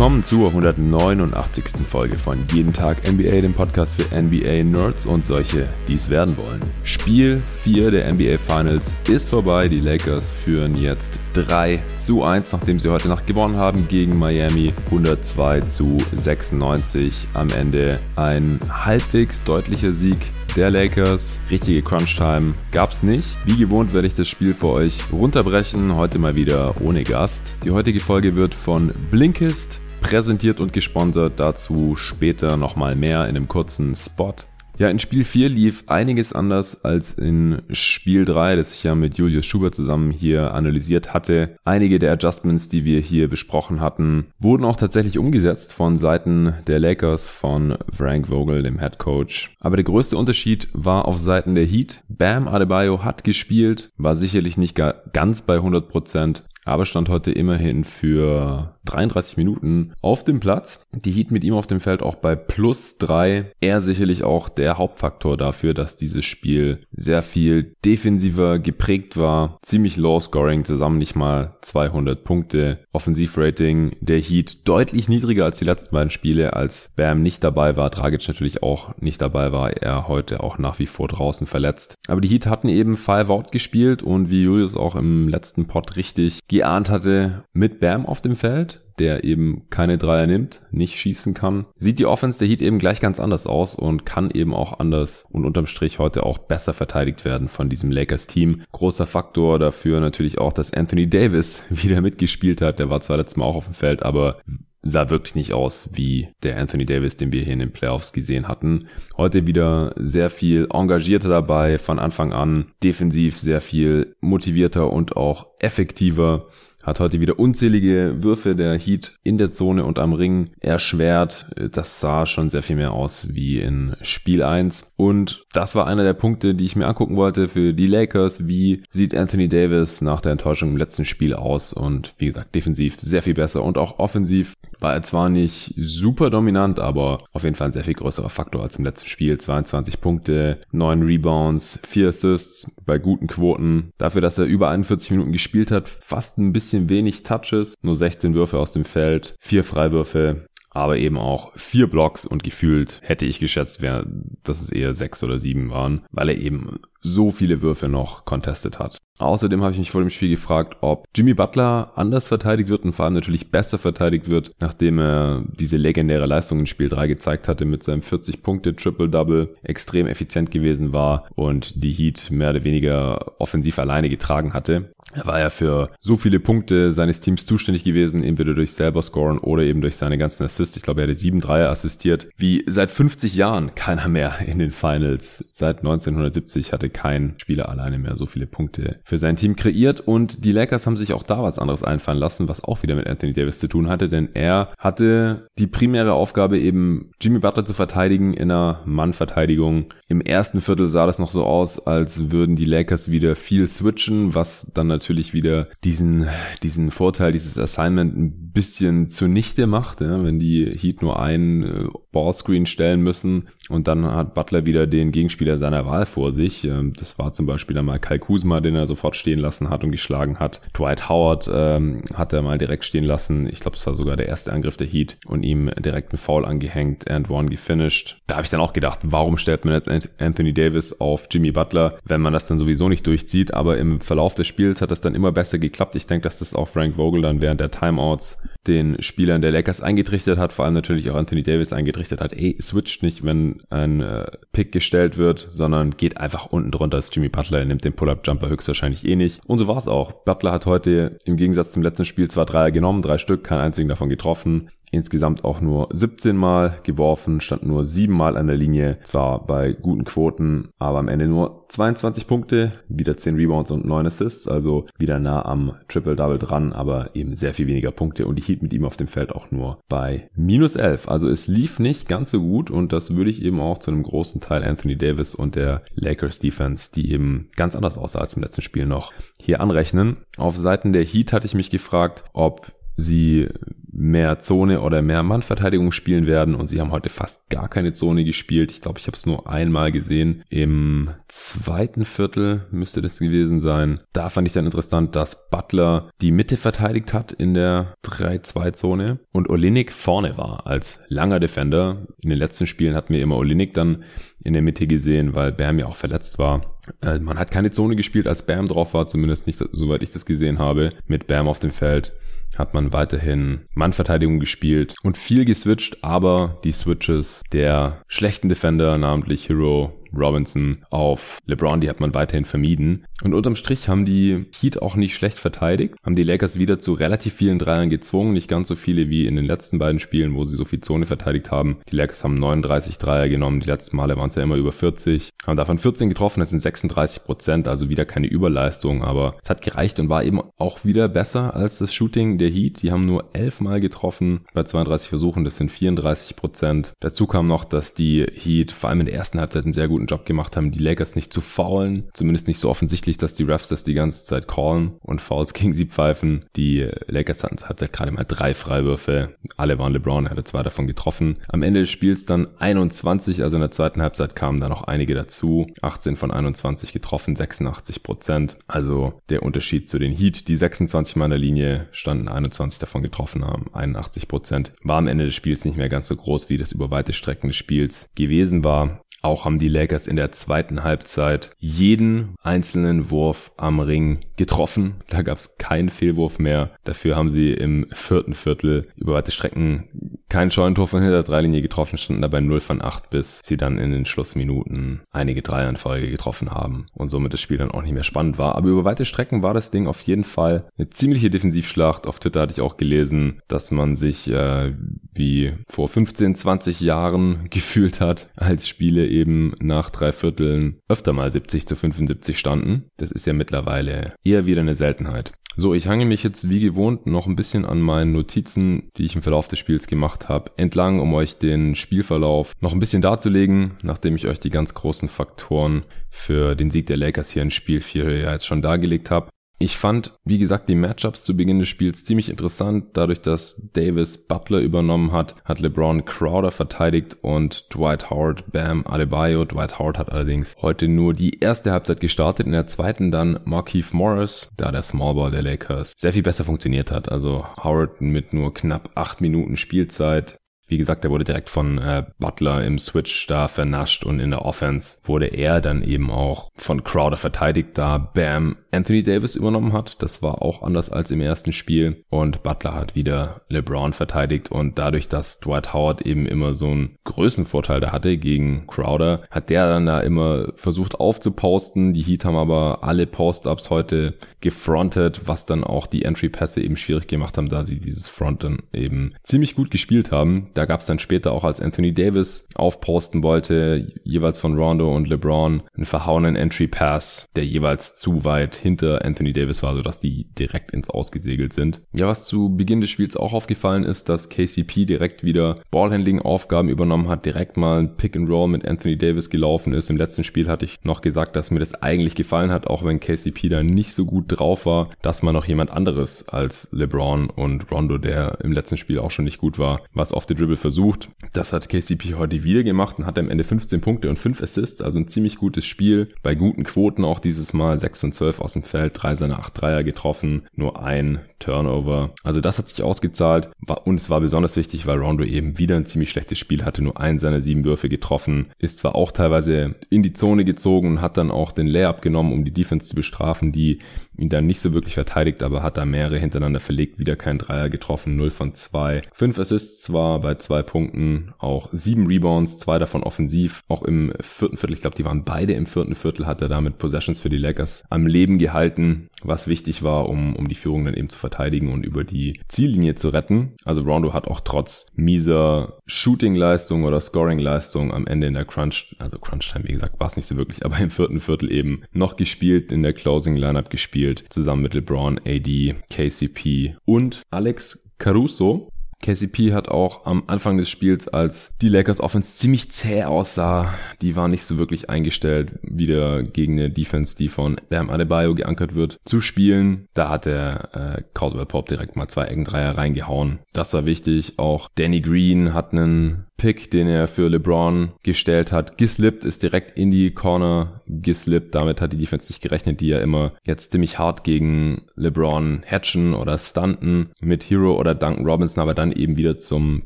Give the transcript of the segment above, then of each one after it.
willkommen zur 189. Folge von Jeden Tag NBA, dem Podcast für NBA-Nerds und solche, die es werden wollen. Spiel 4 der NBA Finals ist vorbei. Die Lakers führen jetzt 3 zu 1, nachdem sie heute Nacht gewonnen haben gegen Miami. 102 zu 96 am Ende. Ein halbwegs deutlicher Sieg der Lakers. Richtige Crunch-Time gab es nicht. Wie gewohnt werde ich das Spiel für euch runterbrechen. Heute mal wieder ohne Gast. Die heutige Folge wird von Blinkist präsentiert und gesponsert. Dazu später nochmal mehr in einem kurzen Spot. Ja, in Spiel 4 lief einiges anders als in Spiel 3, das ich ja mit Julius Schubert zusammen hier analysiert hatte. Einige der Adjustments, die wir hier besprochen hatten, wurden auch tatsächlich umgesetzt von Seiten der Lakers von Frank Vogel, dem Head Coach. Aber der größte Unterschied war auf Seiten der Heat. Bam Adebayo hat gespielt, war sicherlich nicht ganz bei 100%, aber stand heute immerhin für 33 Minuten auf dem Platz. Die Heat mit ihm auf dem Feld auch bei plus drei. Er sicherlich auch der Hauptfaktor dafür, dass dieses Spiel sehr viel defensiver geprägt war. Ziemlich low scoring, zusammen nicht mal 200 Punkte. Offensivrating der Heat deutlich niedriger als die letzten beiden Spiele, als Bam nicht dabei war. Dragic natürlich auch nicht dabei war. Er heute auch nach wie vor draußen verletzt. Aber die Heat hatten eben Five Out gespielt und wie Julius auch im letzten Pod richtig geahnt hatte, mit Bam auf dem Feld der eben keine Dreier nimmt, nicht schießen kann, sieht die Offense der Heat eben gleich ganz anders aus und kann eben auch anders und unterm Strich heute auch besser verteidigt werden von diesem Lakers Team. Großer Faktor dafür natürlich auch, dass Anthony Davis wieder mitgespielt hat. Der war zwar letztes Mal auch auf dem Feld, aber sah wirklich nicht aus wie der Anthony Davis, den wir hier in den Playoffs gesehen hatten. Heute wieder sehr viel engagierter dabei, von Anfang an defensiv sehr viel motivierter und auch effektiver hat heute wieder unzählige Würfe der Heat in der Zone und am Ring erschwert. Das sah schon sehr viel mehr aus wie in Spiel 1. Und das war einer der Punkte, die ich mir angucken wollte für die Lakers. Wie sieht Anthony Davis nach der Enttäuschung im letzten Spiel aus? Und wie gesagt, defensiv sehr viel besser und auch offensiv war er zwar nicht super dominant, aber auf jeden Fall ein sehr viel größerer Faktor als im letzten Spiel. 22 Punkte, 9 Rebounds, 4 Assists bei guten Quoten. Dafür, dass er über 41 Minuten gespielt hat, fast ein bisschen bisschen wenig Touches, nur 16 Würfe aus dem Feld, vier Freiwürfe, aber eben auch vier Blocks und gefühlt hätte ich geschätzt, wär, dass es eher sechs oder sieben waren, weil er eben so viele Würfe noch contested hat. Außerdem habe ich mich vor dem Spiel gefragt, ob Jimmy Butler anders verteidigt wird und vor allem natürlich besser verteidigt wird, nachdem er diese legendäre Leistung in Spiel 3 gezeigt hatte mit seinem 40 Punkte Triple-Double, extrem effizient gewesen war und die Heat mehr oder weniger offensiv alleine getragen hatte. Er war ja für so viele Punkte seines Teams zuständig gewesen, entweder durch selber scoren oder eben durch seine ganzen Assists. Ich glaube, er hatte sieben Dreier assistiert, wie seit 50 Jahren keiner mehr in den Finals. Seit 1970 hatte kein Spieler alleine mehr so viele Punkte für sein Team kreiert und die Lakers haben sich auch da was anderes einfallen lassen, was auch wieder mit Anthony Davis zu tun hatte, denn er hatte die primäre Aufgabe eben Jimmy Butler zu verteidigen in einer Mannverteidigung. Im ersten Viertel sah das noch so aus, als würden die Lakers wieder viel switchen, was dann natürlich wieder diesen, diesen Vorteil, dieses Assignment ein bisschen zunichte macht, ja, wenn die Heat nur einen äh, Ballscreen stellen müssen und dann hat Butler wieder den Gegenspieler seiner Wahl vor sich. Ähm, das war zum Beispiel dann mal Kai Kuzma, den er sofort stehen lassen hat und geschlagen hat. Dwight Howard ähm, hat er mal direkt stehen lassen. Ich glaube, das war sogar der erste Angriff der Heat und ihm direkt einen Foul angehängt and one gefinished. Da habe ich dann auch gedacht, warum stellt man Anthony Davis auf Jimmy Butler, wenn man das dann sowieso nicht durchzieht. Aber im Verlauf des Spiels hat das dann immer besser geklappt. Ich denke, dass das auch Frank Vogel dann während der Timeouts den Spielern der Lakers eingetrichtert hat, vor allem natürlich auch Anthony Davis eingetrichtert hat, ey, switcht nicht, wenn ein äh, Pick gestellt wird, sondern geht einfach unten drunter als Jimmy Butler, er nimmt den Pull-Up-Jumper höchstwahrscheinlich eh nicht. Und so war es auch. Butler hat heute im Gegensatz zum letzten Spiel zwar Dreier genommen, drei Stück, keinen einzigen davon getroffen, insgesamt auch nur 17 Mal geworfen, stand nur 7 Mal an der Linie, zwar bei guten Quoten, aber am Ende nur 22 Punkte, wieder 10 Rebounds und 9 Assists, also wieder nah am Triple-Double dran, aber eben sehr viel weniger Punkte und die Heat mit ihm auf dem Feld auch nur bei minus 11. Also es lief nicht ganz so gut und das würde ich eben auch zu einem großen Teil Anthony Davis und der Lakers Defense, die eben ganz anders aussah als im letzten Spiel noch, hier anrechnen. Auf Seiten der Heat hatte ich mich gefragt, ob sie mehr Zone oder mehr Mannverteidigung spielen werden und sie haben heute fast gar keine Zone gespielt. Ich glaube, ich habe es nur einmal gesehen. Im zweiten Viertel müsste das gewesen sein. Da fand ich dann interessant, dass Butler die Mitte verteidigt hat in der 3-2-Zone und Olinik vorne war als langer Defender. In den letzten Spielen hatten wir immer Olinik dann in der Mitte gesehen, weil Bam ja auch verletzt war. Äh, man hat keine Zone gespielt, als Bam drauf war, zumindest nicht, soweit ich das gesehen habe, mit Bam auf dem Feld hat man weiterhin Mannverteidigung gespielt und viel geswitcht, aber die Switches der schlechten Defender, namentlich Hero Robinson auf LeBron, die hat man weiterhin vermieden. Und unterm Strich haben die Heat auch nicht schlecht verteidigt, haben die Lakers wieder zu relativ vielen Dreiern gezwungen, nicht ganz so viele wie in den letzten beiden Spielen, wo sie so viel Zone verteidigt haben. Die Lakers haben 39 Dreier genommen, die letzten Male waren es ja immer über 40, haben davon 14 getroffen, das sind 36 Prozent, also wieder keine Überleistung, aber es hat gereicht und war eben auch wieder besser als das Shooting der Heat. Die haben nur 11 Mal getroffen bei 32 Versuchen, das sind 34 Prozent. Dazu kam noch, dass die Heat vor allem in der ersten Halbzeit einen sehr guten Job gemacht haben, die Lakers nicht zu faulen, zumindest nicht so offensichtlich, dass die Refs das die ganze Zeit callen und Fouls gegen sie pfeifen. Die Lakers hatten Halbzeit gerade mal drei Freiwürfe, alle waren LeBron, er hatte zwei davon getroffen. Am Ende des Spiels dann 21, also in der zweiten Halbzeit kamen da noch einige dazu, 18 von 21 getroffen, 86 Prozent. Also der Unterschied zu den Heat, die 26 Mal in der Linie standen, 21 davon getroffen haben, 81 Prozent. War am Ende des Spiels nicht mehr ganz so groß, wie das über weite Strecken des Spiels gewesen war. Auch haben die Lakers in der zweiten Halbzeit jeden einzelnen Wurf am Ring getroffen. Da gab es keinen Fehlwurf mehr. Dafür haben sie im vierten Viertel über weite Strecken kein Scheunentor von hinter der Dreilinie getroffen, standen dabei 0 von 8, bis sie dann in den Schlussminuten einige Dreier getroffen haben und somit das Spiel dann auch nicht mehr spannend war. Aber über weite Strecken war das Ding auf jeden Fall eine ziemliche Defensivschlacht. Auf Twitter hatte ich auch gelesen, dass man sich äh, wie vor 15, 20 Jahren gefühlt hat, als Spiele eben nach drei Vierteln öfter mal 70 zu 75 standen. Das ist ja mittlerweile eher wieder eine Seltenheit. So, ich hange mich jetzt wie gewohnt noch ein bisschen an meinen Notizen, die ich im Verlauf des Spiels gemacht habe, entlang, um euch den Spielverlauf noch ein bisschen darzulegen, nachdem ich euch die ganz großen Faktoren für den Sieg der Lakers hier in Spiel 4 ja jetzt schon dargelegt habe. Ich fand, wie gesagt, die Matchups zu Beginn des Spiels ziemlich interessant. Dadurch, dass Davis Butler übernommen hat, hat LeBron Crowder verteidigt und Dwight Howard Bam Adebayo. Dwight Howard hat allerdings heute nur die erste Halbzeit gestartet, in der zweiten dann Markeith Morris, da der Smallball der Lakers sehr viel besser funktioniert hat. Also Howard mit nur knapp acht Minuten Spielzeit wie gesagt, er wurde direkt von äh, Butler im Switch da vernascht und in der Offense wurde er dann eben auch von Crowder verteidigt, da Bam Anthony Davis übernommen hat. Das war auch anders als im ersten Spiel und Butler hat wieder LeBron verteidigt und dadurch, dass Dwight Howard eben immer so einen Größenvorteil da hatte gegen Crowder, hat der dann da immer versucht aufzuposten. Die Heat haben aber alle Post-Ups heute gefrontet, was dann auch die Entry-Pässe eben schwierig gemacht haben, da sie dieses Fronten eben ziemlich gut gespielt haben. Da gab es dann später auch, als Anthony Davis aufposten wollte, jeweils von Rondo und LeBron, einen verhauenen Entry Pass, der jeweils zu weit hinter Anthony Davis war, sodass die direkt ins Ausgesegelt sind. Ja, was zu Beginn des Spiels auch aufgefallen ist, dass KCP direkt wieder Ballhandling-Aufgaben übernommen hat, direkt mal ein Pick and Roll mit Anthony Davis gelaufen ist. Im letzten Spiel hatte ich noch gesagt, dass mir das eigentlich gefallen hat, auch wenn KCP da nicht so gut drauf war, dass man noch jemand anderes als LeBron und Rondo, der im letzten Spiel auch schon nicht gut war, was auf the Dribble versucht. Das hat KCP heute wieder gemacht und hat am Ende 15 Punkte und 5 Assists, also ein ziemlich gutes Spiel. Bei guten Quoten auch dieses Mal 6 und 12 aus dem Feld, 3 seiner 8 Dreier getroffen, nur ein Turnover. Also das hat sich ausgezahlt. Und es war besonders wichtig, weil Rondo eben wieder ein ziemlich schlechtes Spiel hatte, nur einen seiner sieben Würfe getroffen, ist zwar auch teilweise in die Zone gezogen und hat dann auch den Layup genommen, um die Defense zu bestrafen, die ihn dann nicht so wirklich verteidigt, aber hat da mehrere hintereinander verlegt, wieder kein Dreier getroffen, 0 von 2. 5 Assists zwar bei zwei Punkten, auch sieben Rebounds, zwei davon offensiv, auch im vierten Viertel, ich glaube, die waren beide im vierten Viertel, hat er damit Possessions für die Lakers am Leben gehalten, was wichtig war, um, um die Führung dann eben zu verteidigen und über die Ziellinie zu retten. Also Rondo hat auch trotz mieser Shooting-Leistung oder Scoring-Leistung am Ende in der Crunch, also Crunch-Time, wie gesagt, war es nicht so wirklich, aber im vierten Viertel eben noch gespielt, in der Closing-Lineup gespielt, zusammen mit LeBron, AD, KCP und Alex Caruso, KCP hat auch am Anfang des Spiels, als die Lakers Offense ziemlich zäh aussah, die war nicht so wirklich eingestellt, wieder gegen eine Defense, die von Bam Adebayo geankert wird, zu spielen. Da hat der äh, Caldwell Pop direkt mal zwei Eckendreier reingehauen. Das war wichtig. Auch Danny Green hat einen Pick, den er für LeBron gestellt hat, geslippt, ist direkt in die Corner geslippt. Damit hat die Defense nicht gerechnet, die ja immer jetzt ziemlich hart gegen LeBron hatchen oder stunten mit Hero oder Duncan Robinson, aber dann eben wieder zum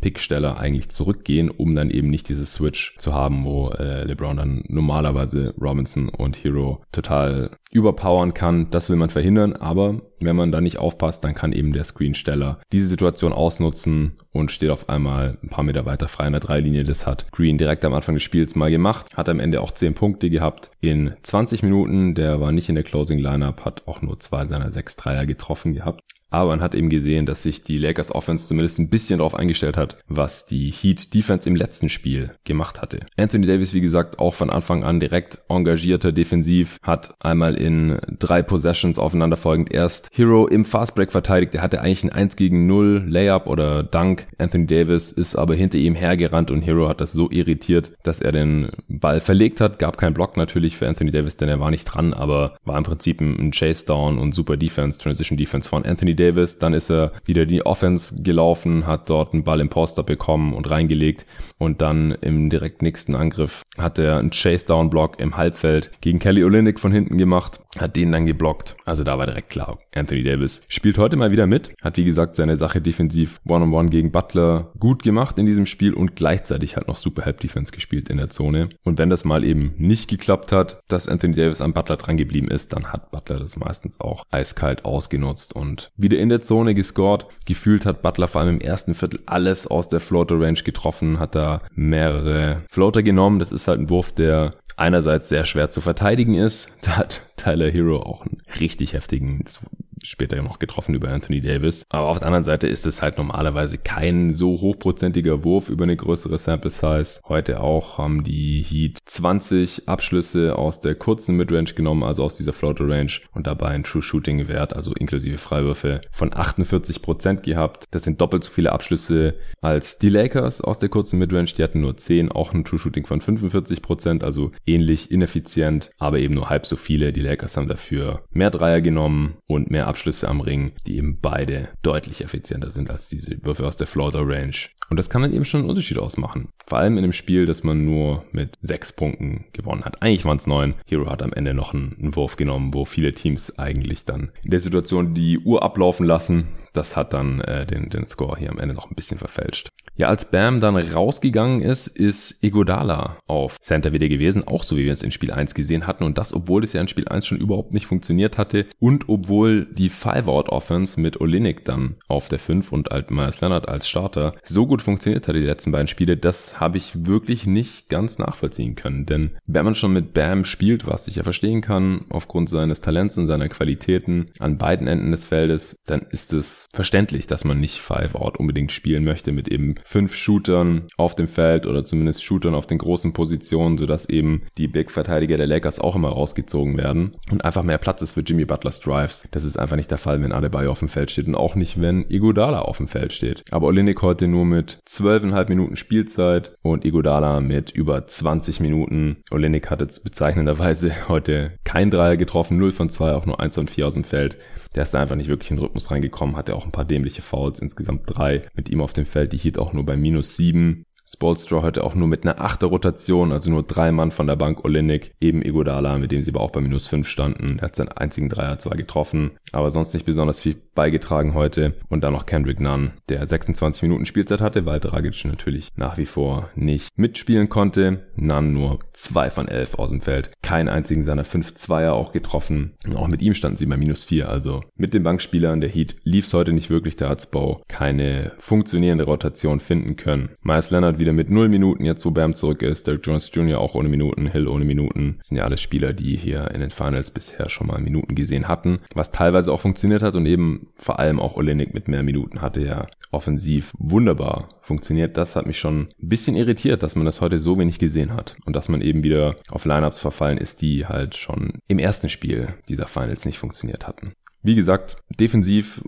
Picksteller eigentlich zurückgehen, um dann eben nicht dieses Switch zu haben, wo äh, LeBron dann normalerweise Robinson und Hero total überpowern kann. Das will man verhindern, aber wenn man da nicht aufpasst, dann kann eben der Screensteller diese Situation ausnutzen und steht auf einmal ein paar Meter weiter frei an der Dreilinie. Das hat Green direkt am Anfang des Spiels mal gemacht, hat am Ende auch 10 Punkte gehabt in 20 Minuten. Der war nicht in der Closing Lineup, hat auch nur zwei seiner sechs Dreier getroffen gehabt. Aber man hat eben gesehen, dass sich die Lakers Offense zumindest ein bisschen darauf eingestellt hat, was die Heat Defense im letzten Spiel gemacht hatte. Anthony Davis, wie gesagt, auch von Anfang an direkt engagierter defensiv, hat einmal in drei Possessions aufeinanderfolgend erst Hero im Fastbreak verteidigt. Er hatte eigentlich ein 1 gegen 0 Layup oder Dunk. Anthony Davis ist aber hinter ihm hergerannt und Hero hat das so irritiert, dass er den Ball verlegt hat. Gab keinen Block natürlich für Anthony Davis, denn er war nicht dran, aber war im Prinzip ein Chase Down und super Defense, Transition Defense von Anthony Davis Davis, dann ist er wieder die Offense gelaufen, hat dort einen Ball im Poster bekommen und reingelegt und dann im direkt nächsten Angriff hat er einen Chase-Down-Block im Halbfeld gegen Kelly Olynyk von hinten gemacht, hat den dann geblockt. Also da war direkt klar, Anthony Davis spielt heute mal wieder mit, hat wie gesagt seine Sache defensiv One-on-One -on -one gegen Butler gut gemacht in diesem Spiel und gleichzeitig hat noch super Help-Defense gespielt in der Zone. Und wenn das mal eben nicht geklappt hat, dass Anthony Davis am Butler dran geblieben ist, dann hat Butler das meistens auch eiskalt ausgenutzt und wieder in der Zone gescored. Gefühlt hat Butler vor allem im ersten Viertel alles aus der Floater Range getroffen, hat da mehrere Floater genommen. Das ist halt ein Wurf, der einerseits sehr schwer zu verteidigen ist. Da hat Tyler Hero auch einen richtig heftigen später noch getroffen über Anthony Davis. Aber auf der anderen Seite ist es halt normalerweise kein so hochprozentiger Wurf über eine größere Sample Size. Heute auch haben die Heat 20 Abschlüsse aus der kurzen Midrange genommen, also aus dieser Floater Range und dabei einen True Shooting Wert, also inklusive Freiwürfe von 48 Prozent gehabt. Das sind doppelt so viele Abschlüsse als die Lakers aus der kurzen Midrange. Die hatten nur 10, auch ein True Shooting von 45 Prozent, also ähnlich ineffizient, aber eben nur halb so viele. Die Lakers haben dafür mehr Dreier genommen und mehr Abschlüsse am Ring, die eben beide deutlich effizienter sind als diese Würfe aus der Floater Range. Und das kann dann eben schon einen Unterschied ausmachen. Vor allem in einem Spiel, das man nur mit sechs Punkten gewonnen hat. Eigentlich waren es neun. Hero hat am Ende noch einen, einen Wurf genommen, wo viele Teams eigentlich dann in der Situation die Uhr ablaufen lassen das hat dann äh, den, den Score hier am Ende noch ein bisschen verfälscht. Ja, als Bam dann rausgegangen ist, ist Egodala auf Center wieder gewesen, auch so wie wir es in Spiel 1 gesehen hatten. Und das, obwohl es ja in Spiel 1 schon überhaupt nicht funktioniert hatte. Und obwohl die Five-Out-Offense mit Olinik dann auf der 5 und halt Myers Leonard als Starter so gut funktioniert hatte die letzten beiden Spiele, das habe ich wirklich nicht ganz nachvollziehen können, denn wenn man schon mit Bam spielt, was ich ja verstehen kann, aufgrund seines Talents und seiner Qualitäten an beiden Enden des Feldes, dann ist es verständlich, dass man nicht Five Out unbedingt spielen möchte mit eben fünf Shootern auf dem Feld oder zumindest Shootern auf den großen Positionen, sodass eben die Big-Verteidiger der Lakers auch immer rausgezogen werden und einfach mehr Platz ist für Jimmy Butlers Drives. Das ist einfach nicht der Fall, wenn Adebayo auf dem Feld steht und auch nicht, wenn Igodala auf dem Feld steht. Aber Olinik heute nur mit zwölfeinhalb Minuten Spielzeit und Igodala mit über 20 Minuten. Olinik hat jetzt bezeichnenderweise heute kein Dreier getroffen, 0 von 2, auch nur 1 von 4 aus dem Feld. Der ist da einfach nicht wirklich in den Rhythmus reingekommen, hatte auch ein paar dämliche Fouls, insgesamt drei. Mit ihm auf dem Feld, die hielt auch nur bei minus sieben. Spolstra heute auch nur mit einer achter Rotation, also nur drei Mann von der Bank, Olinik, eben Egodala, mit dem sie aber auch bei minus fünf standen. Er hat seinen einzigen Dreier zwar getroffen, aber sonst nicht besonders viel beigetragen heute. Und dann noch Kendrick Nunn, der 26 Minuten Spielzeit hatte, weil Dragic natürlich nach wie vor nicht mitspielen konnte. Nunn nur zwei von elf aus dem Feld. Keinen einzigen seiner fünf Zweier auch getroffen. Und auch mit ihm standen sie bei minus vier. Also mit den Bankspielern der Heat lief es heute nicht wirklich. Da hat's Bow keine funktionierende Rotation finden können. Miles Leonard Leonard wieder mit null Minuten, jetzt wo Bam zurück ist. Derek Jones Jr. auch ohne Minuten, Hill ohne Minuten. Das sind ja alles Spieler, die hier in den Finals bisher schon mal Minuten gesehen hatten. Was teilweise auch funktioniert hat und eben vor allem auch Olenek mit mehr Minuten hatte ja offensiv wunderbar funktioniert. Das hat mich schon ein bisschen irritiert, dass man das heute so wenig gesehen hat. Und dass man eben wieder auf Lineups verfallen ist, die halt schon im ersten Spiel dieser Finals nicht funktioniert hatten. Wie gesagt, defensiv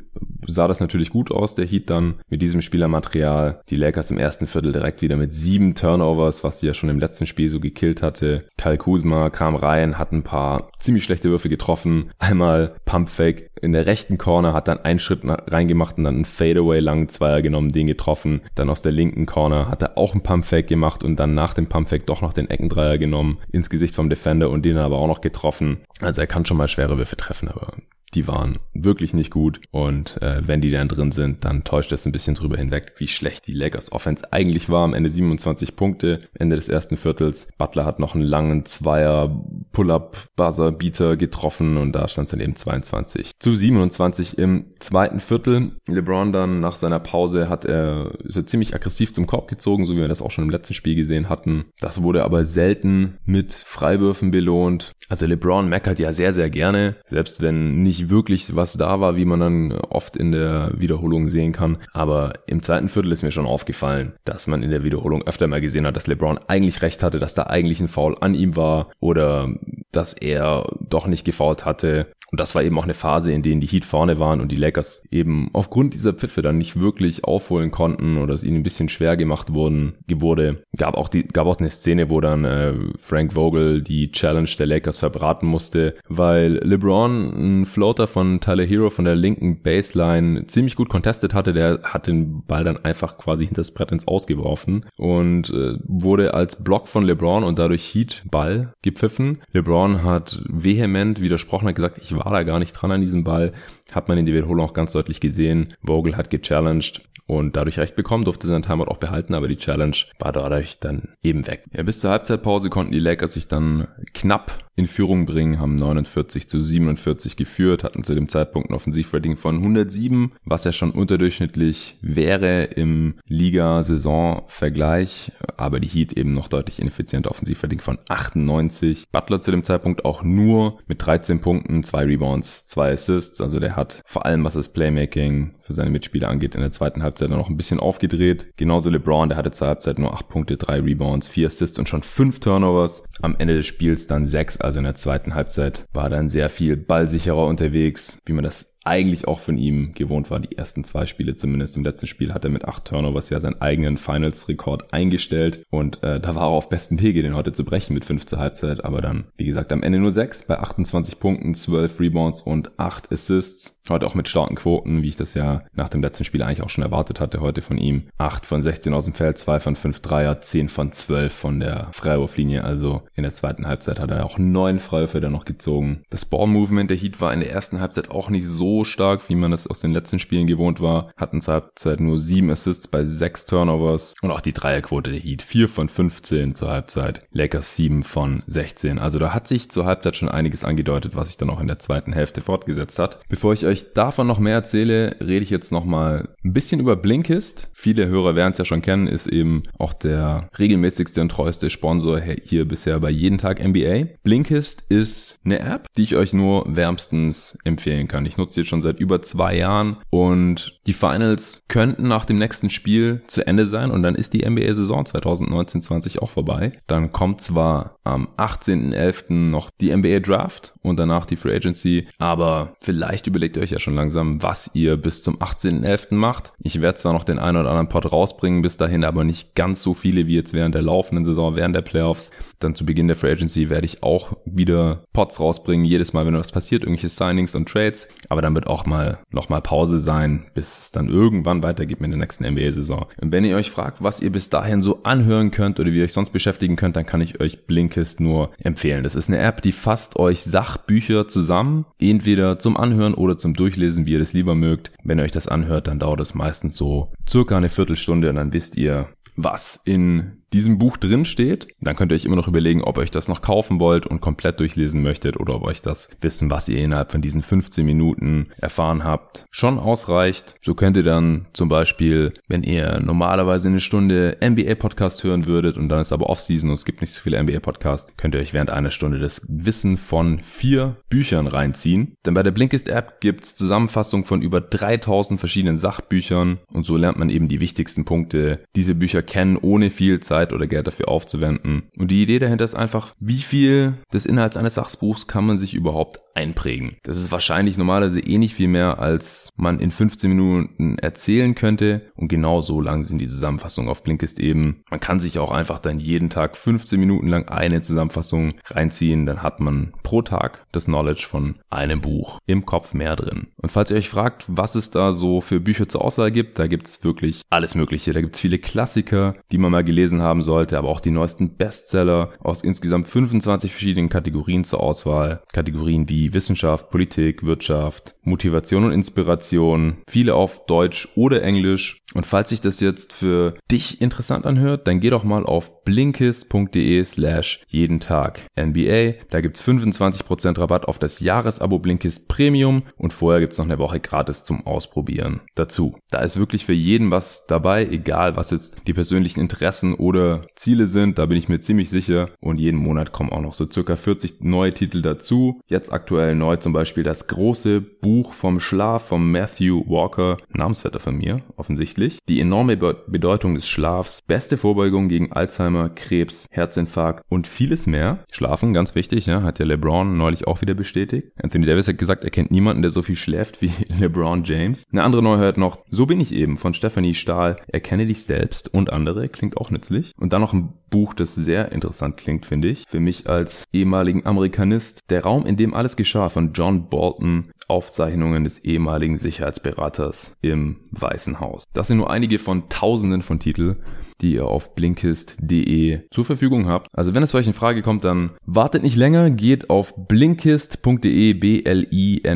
sah das natürlich gut aus, der Heat dann mit diesem Spielermaterial. Die Lakers im ersten Viertel direkt wieder mit sieben Turnovers, was sie ja schon im letzten Spiel so gekillt hatte. Kyle Kuzma kam rein, hat ein paar ziemlich schlechte Würfe getroffen. Einmal Pumpfake in der rechten Corner, hat dann einen Schritt reingemacht und dann einen Fadeaway langen Zweier genommen, den getroffen. Dann aus der linken Corner hat er auch einen Pumpfake gemacht und dann nach dem Pumpfake doch noch den Eckendreier genommen ins Gesicht vom Defender und den aber auch noch getroffen. Also er kann schon mal schwere Würfe treffen, aber die waren wirklich nicht gut. Und äh, wenn die dann drin sind, dann täuscht das ein bisschen drüber hinweg, wie schlecht die Lakers Offense eigentlich war. Am Ende 27 Punkte, Ende des ersten Viertels. Butler hat noch einen langen Zweier Pull-up-Buzzer-Beater getroffen und da stand es dann eben 22 zu 27 im zweiten Viertel. LeBron dann nach seiner Pause hat er, ist er ziemlich aggressiv zum Korb gezogen, so wie wir das auch schon im letzten Spiel gesehen hatten. Das wurde aber selten mit Freiwürfen belohnt. Also LeBron meckert ja sehr, sehr gerne, selbst wenn nicht wirklich was da war, wie man dann oft in der Wiederholung sehen kann. Aber im zweiten Viertel ist mir schon aufgefallen, dass man in der Wiederholung öfter mal gesehen hat, dass LeBron eigentlich recht hatte, dass da eigentlich ein Foul an ihm war oder dass er doch nicht gefault hatte. Und das war eben auch eine Phase, in denen die Heat vorne waren und die Lakers eben aufgrund dieser Pfiffe dann nicht wirklich aufholen konnten oder es ihnen ein bisschen schwer gemacht wurden, wurde. Gab auch die, gab auch eine Szene, wo dann äh, Frank Vogel die Challenge der Lakers verbraten musste, weil LeBron einen Floater von Tyler Hero von der linken Baseline ziemlich gut contestet hatte. Der hat den Ball dann einfach quasi hinter das Brett ins Ausgeworfen und äh, wurde als Block von LeBron und dadurch Heat Ball gepfiffen. LeBron hat vehement widersprochen, hat gesagt, ich war da gar nicht dran an diesem Ball. Hat man in der Wiederholung auch ganz deutlich gesehen. Vogel hat gechallenged und dadurch recht bekommen, durfte seinen Timeout auch behalten, aber die Challenge war dadurch dann eben weg. Ja, bis zur Halbzeitpause konnten die Lakers sich dann knapp in Führung bringen, haben 49 zu 47 geführt, hatten zu dem Zeitpunkt ein Offensivrating von 107, was ja schon unterdurchschnittlich wäre im Liga-Saison-Vergleich, aber die Heat eben noch deutlich ineffizienter Offensivrating von 98. Butler zu dem Zeitpunkt auch nur mit 13 Punkten, zwei Rebounds, zwei Assists, also der hat vor allem was das Playmaking für seine Mitspieler angeht, in der zweiten Halbzeit noch ein bisschen aufgedreht. Genauso LeBron, der hatte zur Halbzeit nur 8 Punkte, 3 Rebounds, 4 Assists und schon 5 Turnovers. Am Ende des Spiels dann 6, also in der zweiten Halbzeit war dann sehr viel ballsicherer unterwegs, wie man das eigentlich auch von ihm gewohnt war. Die ersten zwei Spiele zumindest. Im letzten Spiel hat er mit acht Turnovers ja seinen eigenen Finals-Rekord eingestellt und äh, da war er auf besten Wege, den heute zu brechen mit fünf zur Halbzeit. Aber dann, wie gesagt, am Ende nur sechs bei 28 Punkten, 12 Rebounds und acht Assists. Heute auch mit starken Quoten, wie ich das ja nach dem letzten Spiel eigentlich auch schon erwartet hatte heute von ihm. Acht von 16 aus dem Feld, zwei von fünf Dreier, zehn von zwölf von der Freiwurflinie. Also in der zweiten Halbzeit hat er auch neun Freiwürfe dann noch gezogen. Das Ball-Movement der Heat war in der ersten Halbzeit auch nicht so stark, wie man es aus den letzten Spielen gewohnt war. Hatten zur Halbzeit nur sieben Assists bei sechs Turnovers und auch die Dreierquote der Heat. Vier von 15 zur Halbzeit. Lakers sieben von 16. Also da hat sich zur Halbzeit schon einiges angedeutet, was sich dann auch in der zweiten Hälfte fortgesetzt hat. Bevor ich euch davon noch mehr erzähle, rede ich jetzt nochmal ein bisschen über Blinkist. Viele Hörer werden es ja schon kennen, ist eben auch der regelmäßigste und treueste Sponsor hier bisher bei jeden Tag NBA. Blinkist ist eine App, die ich euch nur wärmstens empfehlen kann. Ich nutze jetzt schon seit über zwei Jahren und die Finals könnten nach dem nächsten Spiel zu Ende sein und dann ist die NBA-Saison 2019-20 auch vorbei. Dann kommt zwar am 18.11. noch die NBA Draft und danach die Free Agency, aber vielleicht überlegt ihr euch ja schon langsam, was ihr bis zum 18.11. macht. Ich werde zwar noch den einen oder anderen Pod rausbringen, bis dahin aber nicht ganz so viele wie jetzt während der laufenden Saison, während der Playoffs. Dann zu Beginn der Free Agency werde ich auch wieder Pods rausbringen, jedes Mal, wenn was passiert, irgendwelche Signings und Trades. Aber dann wird auch mal noch mal Pause sein, bis es dann irgendwann weitergeht mit der nächsten NBA-Saison. Und wenn ihr euch fragt, was ihr bis dahin so anhören könnt oder wie ihr euch sonst beschäftigen könnt, dann kann ich euch Blinkist nur empfehlen. Das ist eine App, die fasst euch Sachbücher zusammen, entweder zum Anhören oder zum Durchlesen, wie ihr das lieber mögt. Wenn ihr euch das anhört, dann dauert es meistens so circa eine Viertelstunde und dann wisst ihr, was in diesem Buch drin steht. Dann könnt ihr euch immer noch überlegen, ob ihr euch das noch kaufen wollt und komplett durchlesen möchtet oder ob euch das Wissen, was ihr innerhalb von diesen 15 Minuten erfahren habt, schon ausreicht. So könnt ihr dann zum Beispiel, wenn ihr normalerweise eine Stunde NBA-Podcast hören würdet und dann ist aber Off-Season und es gibt nicht so viele NBA-Podcasts, könnt ihr euch während einer Stunde das Wissen von vier Büchern reinziehen. Denn bei der Blinkist-App gibt's Zusammenfassung von über 3000 verschiedenen Sachbüchern und so lernt man eben die wichtigsten Punkte. Diese Bücher kennen ohne viel Zeit Zeit oder Geld dafür aufzuwenden. Und die Idee dahinter ist einfach, wie viel des Inhalts eines Sachbuchs kann man sich überhaupt einprägen. Das ist wahrscheinlich normalerweise eh nicht viel mehr, als man in 15 Minuten erzählen könnte. Und genau so lang sind die Zusammenfassungen auf Blinkist eben. Man kann sich auch einfach dann jeden Tag 15 Minuten lang eine Zusammenfassung reinziehen. Dann hat man pro Tag das Knowledge von einem Buch im Kopf mehr drin. Und falls ihr euch fragt, was es da so für Bücher zur Auswahl gibt, da gibt's wirklich alles Mögliche. Da gibt's viele Klassiker, die man mal gelesen haben sollte, aber auch die neuesten Bestseller aus insgesamt 25 verschiedenen Kategorien zur Auswahl. Kategorien wie Wissenschaft, Politik, Wirtschaft, Motivation und Inspiration, viele auf Deutsch oder Englisch. Und falls sich das jetzt für dich interessant anhört, dann geh doch mal auf blinkist.de slash jeden Tag NBA. Da gibt's 25% Rabatt auf das Jahresabo Blinkist Premium und vorher gibt's noch eine Woche gratis zum Ausprobieren dazu. Da ist wirklich für jeden was dabei, egal was jetzt die persönlichen Interessen oder Ziele sind, da bin ich mir ziemlich sicher. Und jeden Monat kommen auch noch so circa 40 neue Titel dazu. Jetzt aktuell neu zum Beispiel das große Buch vom Schlaf von Matthew Walker, Namensvetter von mir, offensichtlich. Die enorme Be Bedeutung des Schlafs, beste Vorbeugung gegen Alzheimer, Krebs, Herzinfarkt und vieles mehr. Schlafen, ganz wichtig, ja, hat ja LeBron neulich auch wieder bestätigt. Anthony Davis hat gesagt, er kennt niemanden, der so viel schläft wie LeBron James. Eine andere Neuheit noch, so bin ich eben von Stephanie Stahl, erkenne dich selbst und andere, klingt auch nützlich. Und dann noch ein Buch, das sehr interessant klingt, finde ich. Für mich als ehemaligen Amerikanist, Der Raum, in dem alles geschah von John Bolton, Aufzeichnungen des ehemaligen Sicherheitsberaters im Weißen Haus. Das sind nur einige von tausenden von Titeln die ihr auf blinkist.de zur Verfügung habt. Also wenn es für euch in Frage kommt, dann wartet nicht länger, geht auf blinkist.de, b-l-i-n-k-i-s-t.de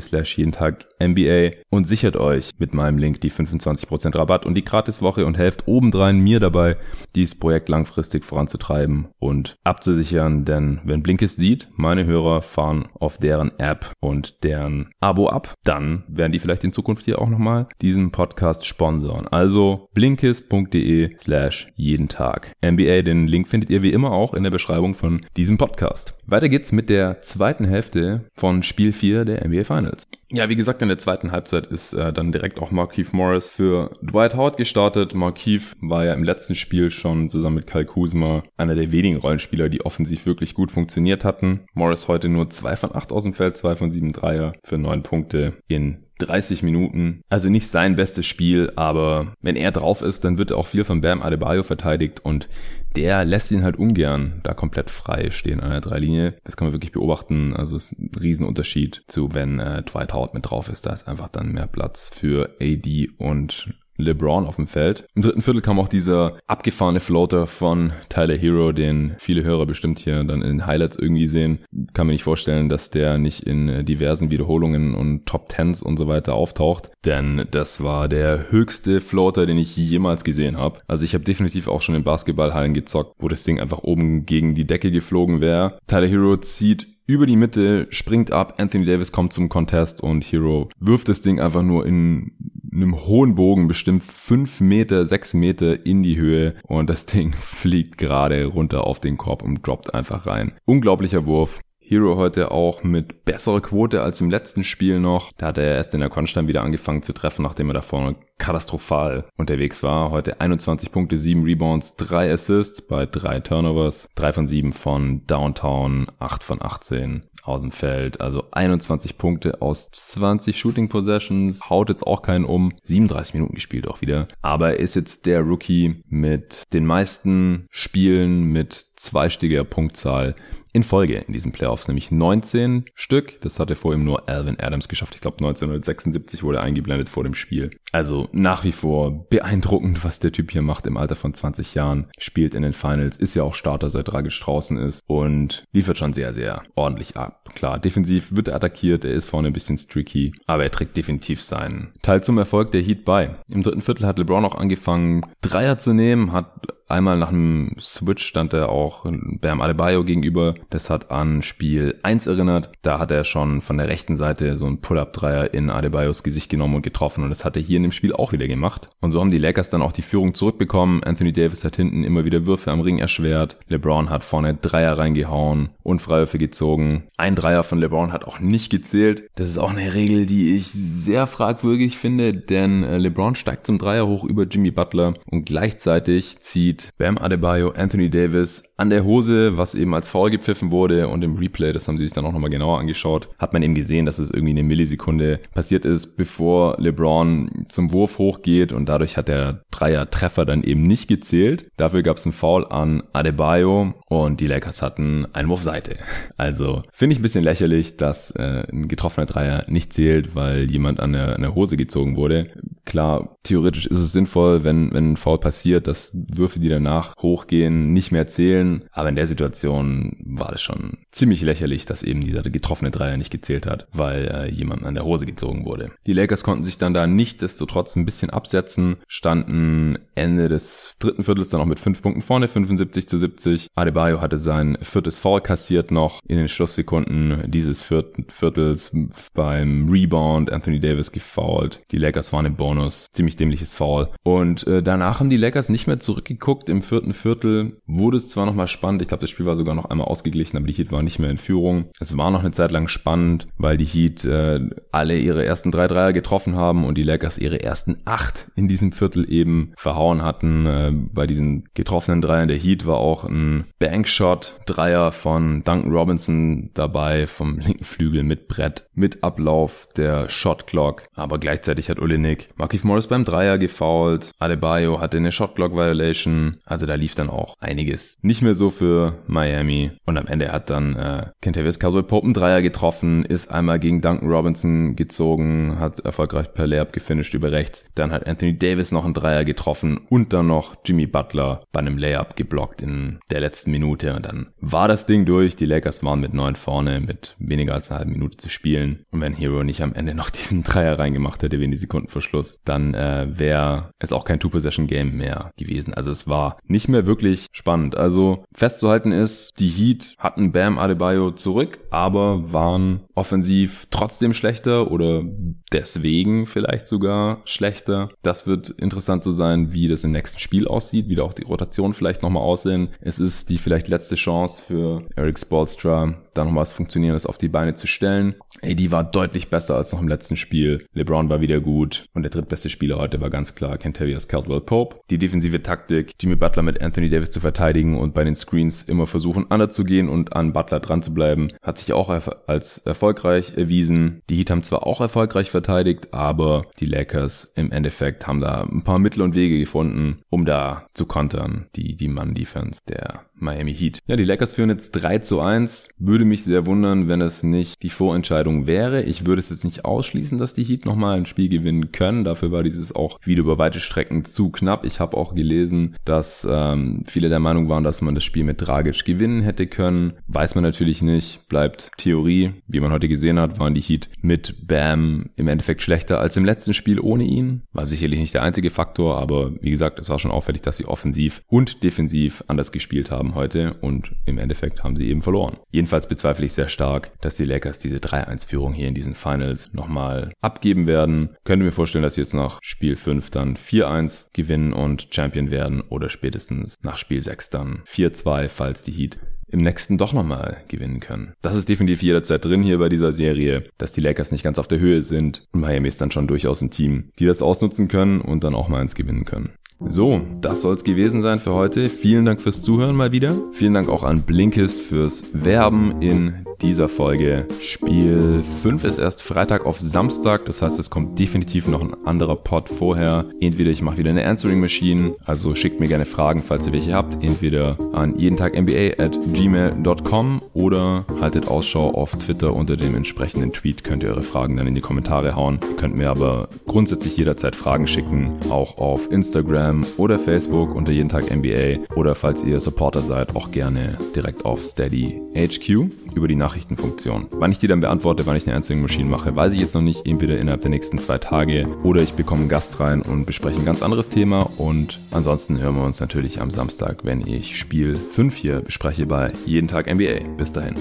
slash jeden Tag MBA und sichert euch mit meinem Link die 25% Rabatt und die Gratiswoche und helft obendrein mir dabei, dieses Projekt langfristig voranzutreiben und abzusichern, denn wenn Blinkist sieht, meine Hörer fahren auf deren App und deren Abo ab, dann werden die vielleicht in Zukunft hier auch nochmal diesen Podcast sponsern. Also Blink blinkist.de slash jeden Tag. NBA, den Link findet ihr wie immer auch in der Beschreibung von diesem Podcast. Weiter geht's mit der zweiten Hälfte von Spiel 4 der NBA Finals. Ja, wie gesagt, in der zweiten Halbzeit ist äh, dann direkt auch Markeith Morris für Dwight Howard gestartet. Markeith war ja im letzten Spiel schon zusammen mit Kyle Kuzma einer der wenigen Rollenspieler, die offensiv wirklich gut funktioniert hatten. Morris heute nur 2 von 8 aus dem Feld, 2 von 7 Dreier für 9 Punkte in 30 Minuten. Also nicht sein bestes Spiel, aber wenn er drauf ist, dann wird auch viel von Bam Adebayo verteidigt und der lässt ihn halt ungern da komplett frei stehen an der Dreilinie. Das kann man wirklich beobachten. Also es ist ein Riesenunterschied zu, wenn äh, Dwight Howard mit drauf ist. Da ist einfach dann mehr Platz für AD und LeBron auf dem Feld. Im dritten Viertel kam auch dieser abgefahrene Floater von Tyler Hero, den viele Hörer bestimmt hier dann in Highlights irgendwie sehen. Kann mir nicht vorstellen, dass der nicht in äh, diversen Wiederholungen und Top Tens und so weiter auftaucht, denn das war der höchste Floater, den ich jemals gesehen habe. Also ich habe definitiv auch schon in Basketballhallen gezockt, wo das Ding einfach oben gegen die Decke geflogen wäre. Tyler Hero zieht über die Mitte, springt ab, Anthony Davis kommt zum Contest und Hero wirft das Ding einfach nur in einem hohen Bogen, bestimmt fünf Meter, sechs Meter in die Höhe und das Ding fliegt gerade runter auf den Korb und droppt einfach rein. Unglaublicher Wurf. Hero heute auch mit besserer Quote als im letzten Spiel noch. Da hat er erst in der Konstanz wieder angefangen zu treffen, nachdem er da vorne katastrophal unterwegs war. Heute 21 Punkte, 7 Rebounds, 3 Assists bei 3 Turnovers, 3 von 7 von Downtown, 8 von 18 aus dem Feld. Also 21 Punkte aus 20 Shooting Possessions. Haut jetzt auch keinen um. 37 Minuten gespielt auch wieder. Aber er ist jetzt der Rookie mit den meisten Spielen mit zweistelliger Punktzahl in Folge in diesen Playoffs, nämlich 19 Stück. Das hatte vor ihm nur Alvin Adams geschafft. Ich glaube 1976 wurde eingeblendet vor dem Spiel. Also nach wie vor beeindruckend, was der Typ hier macht im Alter von 20 Jahren. Spielt in den Finals, ist ja auch Starter, seit Dragic draußen ist und liefert schon sehr, sehr ordentlich ab. Klar, defensiv wird er attackiert, er ist vorne ein bisschen streaky, aber er trägt definitiv seinen Teil zum Erfolg der Heat bei. Im dritten Viertel hat LeBron auch angefangen, Dreier zu nehmen, hat Einmal nach einem Switch stand er auch Bam Adebayo gegenüber. Das hat an Spiel 1 erinnert. Da hat er schon von der rechten Seite so einen Pull-Up-Dreier in Adebayos Gesicht genommen und getroffen. Und das hat er hier in dem Spiel auch wieder gemacht. Und so haben die Lakers dann auch die Führung zurückbekommen. Anthony Davis hat hinten immer wieder Würfe am Ring erschwert. LeBron hat vorne Dreier reingehauen und Freiwürfe gezogen. Ein Dreier von LeBron hat auch nicht gezählt. Das ist auch eine Regel, die ich sehr fragwürdig finde, denn äh, LeBron steigt zum Dreier hoch über Jimmy Butler und gleichzeitig zieht Bam Adebayo Anthony Davis an der Hose, was eben als Foul gepfiffen wurde und im Replay, das haben sie sich dann auch nochmal genauer angeschaut, hat man eben gesehen, dass es irgendwie eine Millisekunde passiert ist, bevor LeBron zum Wurf hochgeht und dadurch hat der Dreier-Treffer dann eben nicht gezählt. Dafür gab es einen Foul an Adebayo und die Lakers hatten einen Wurfseite. Also finde ich ein bisschen lächerlich, dass äh, ein getroffener Dreier nicht zählt, weil jemand an der, an der Hose gezogen wurde. Klar, theoretisch ist es sinnvoll, wenn, wenn ein Foul passiert, dass Würfe, die danach hochgehen, nicht mehr zählen. Aber in der Situation war es schon ziemlich lächerlich, dass eben dieser getroffene Dreier nicht gezählt hat, weil äh, jemand an der Hose gezogen wurde. Die Lakers konnten sich dann da nicht desto trotz ein bisschen absetzen, standen Ende des dritten Viertels dann auch mit fünf Punkten vorne, 75 zu 70. Adebayo hatte sein viertes Foul kassiert noch in den Schlusssekunden dieses Viertels beim Rebound. Anthony Davis gefoult. Die Lakers waren im Bonus. Ziemlich dämliches Foul. Und äh, danach haben die Lakers nicht mehr zurückgeguckt. Im vierten Viertel wurde es zwar nochmal spannend. Ich glaube, das Spiel war sogar noch einmal ausgeglichen, aber die Heat waren nicht mehr in Führung. Es war noch eine Zeit lang spannend, weil die Heat äh, alle ihre ersten drei Dreier getroffen haben und die Lakers ihre ersten acht in diesem Viertel eben verhauen hatten. Äh, bei diesen getroffenen Dreiern der Heat war auch ein Bankshot Dreier von Duncan Robinson dabei vom linken Flügel mit Brett, mit Ablauf der Shot Clock. Aber gleichzeitig hat Olinik Markif Morris beim Dreier gefoult. Adebayo hatte eine Shot Clock Violation. Also da lief dann auch einiges. Nicht mehr so für Miami. Und am Ende hat dann äh, Kentavious Caldwell Pope einen Dreier getroffen, ist einmal gegen Duncan Robinson gezogen, hat erfolgreich per Layup gefinisht über rechts. Dann hat Anthony Davis noch einen Dreier getroffen und dann noch Jimmy Butler bei einem Layup geblockt in der letzten Minute. Und dann war das Ding durch. Die Lakers waren mit neun vorne, mit weniger als einer halben Minute zu spielen. Und wenn Hero nicht am Ende noch diesen Dreier reingemacht hätte, wenig Sekunden vor Schluss, dann äh, wäre es auch kein Two-Possession-Game mehr gewesen. Also es war nicht mehr wirklich spannend. Also festzuhalten ist, die Heat hatten Bam Adebayo zurück, aber waren offensiv trotzdem schlechter oder deswegen vielleicht sogar schlechter. Das wird interessant zu so sein, wie das im nächsten Spiel aussieht, wie da auch die Rotation vielleicht nochmal aussehen. Es ist die vielleicht letzte Chance für Eric Spolstra, da noch was Funktionierendes auf die Beine zu stellen. AD war deutlich besser als noch im letzten Spiel. LeBron war wieder gut und der drittbeste Spieler heute war ganz klar Kentavious Caldwell Pope. Die defensive Taktik, Jimmy Butler mit Anthony Davis zu verteidigen und bei den Screens immer versuchen, anzugehen und an Butler dran zu bleiben, hat sich auch als erfolgreich erwiesen. Die Heat haben zwar auch erfolgreich verteidigt, aber die Lakers im Endeffekt haben da ein paar Mittel und Wege gefunden, um da zu kontern, die, die Mann-Defense der Miami Heat. Ja, die Lakers führen jetzt 3 zu 1. Würde mich sehr wundern, wenn es nicht die Vorentscheidung wäre. Ich würde es jetzt nicht ausschließen, dass die Heat nochmal ein Spiel gewinnen können. Dafür war dieses auch wieder über weite Strecken zu knapp. Ich habe auch gelesen, dass ähm, viele der Meinung waren, dass man das Spiel mit Dragic gewinnen hätte können. Weiß man natürlich nicht. Bleibt Theorie. Wie man heute gesehen hat, waren die Heat mit Bam im Endeffekt schlechter als im letzten Spiel ohne ihn. War sicherlich nicht der einzige Faktor, aber wie gesagt, es war schon auffällig, dass sie offensiv und defensiv anders gespielt haben haben heute und im Endeffekt haben sie eben verloren. Jedenfalls bezweifle ich sehr stark, dass die Lakers diese 3-1-Führung hier in diesen Finals nochmal abgeben werden. Könnte mir vorstellen, dass sie jetzt nach Spiel 5 dann 4-1 gewinnen und Champion werden oder spätestens nach Spiel 6 dann 4-2, falls die Heat im nächsten doch nochmal gewinnen können. Das ist definitiv jederzeit drin hier bei dieser Serie, dass die Lakers nicht ganz auf der Höhe sind und Miami ist dann schon durchaus ein Team, die das ausnutzen können und dann auch mal eins gewinnen können. So, das soll es gewesen sein für heute. Vielen Dank fürs Zuhören mal wieder. Vielen Dank auch an Blinkist fürs Werben in dieser Folge. Spiel 5 ist erst Freitag auf Samstag, das heißt, es kommt definitiv noch ein anderer Pod vorher. Entweder ich mache wieder eine Answering Machine, also schickt mir gerne Fragen, falls ihr welche habt, entweder an jeden Tag NBA at gmail.com oder haltet Ausschau auf Twitter unter dem entsprechenden Tweet, könnt ihr eure Fragen dann in die Kommentare hauen. Ihr könnt mir aber grundsätzlich jederzeit Fragen schicken, auch auf Instagram Instagram oder Facebook unter jeden Tag NBA oder falls ihr Supporter seid, auch gerne direkt auf Steady HQ über die Nachrichtenfunktion. Wann ich die dann beantworte, wann ich eine Answering Machine mache, weiß ich jetzt noch nicht, entweder innerhalb der nächsten zwei Tage oder ich bekomme einen Gast rein und bespreche ein ganz anderes Thema und ansonsten hören wir uns natürlich am Samstag, wenn ich Spiel 5 hier bespreche bei jeden Tag NBA. Bis dahin.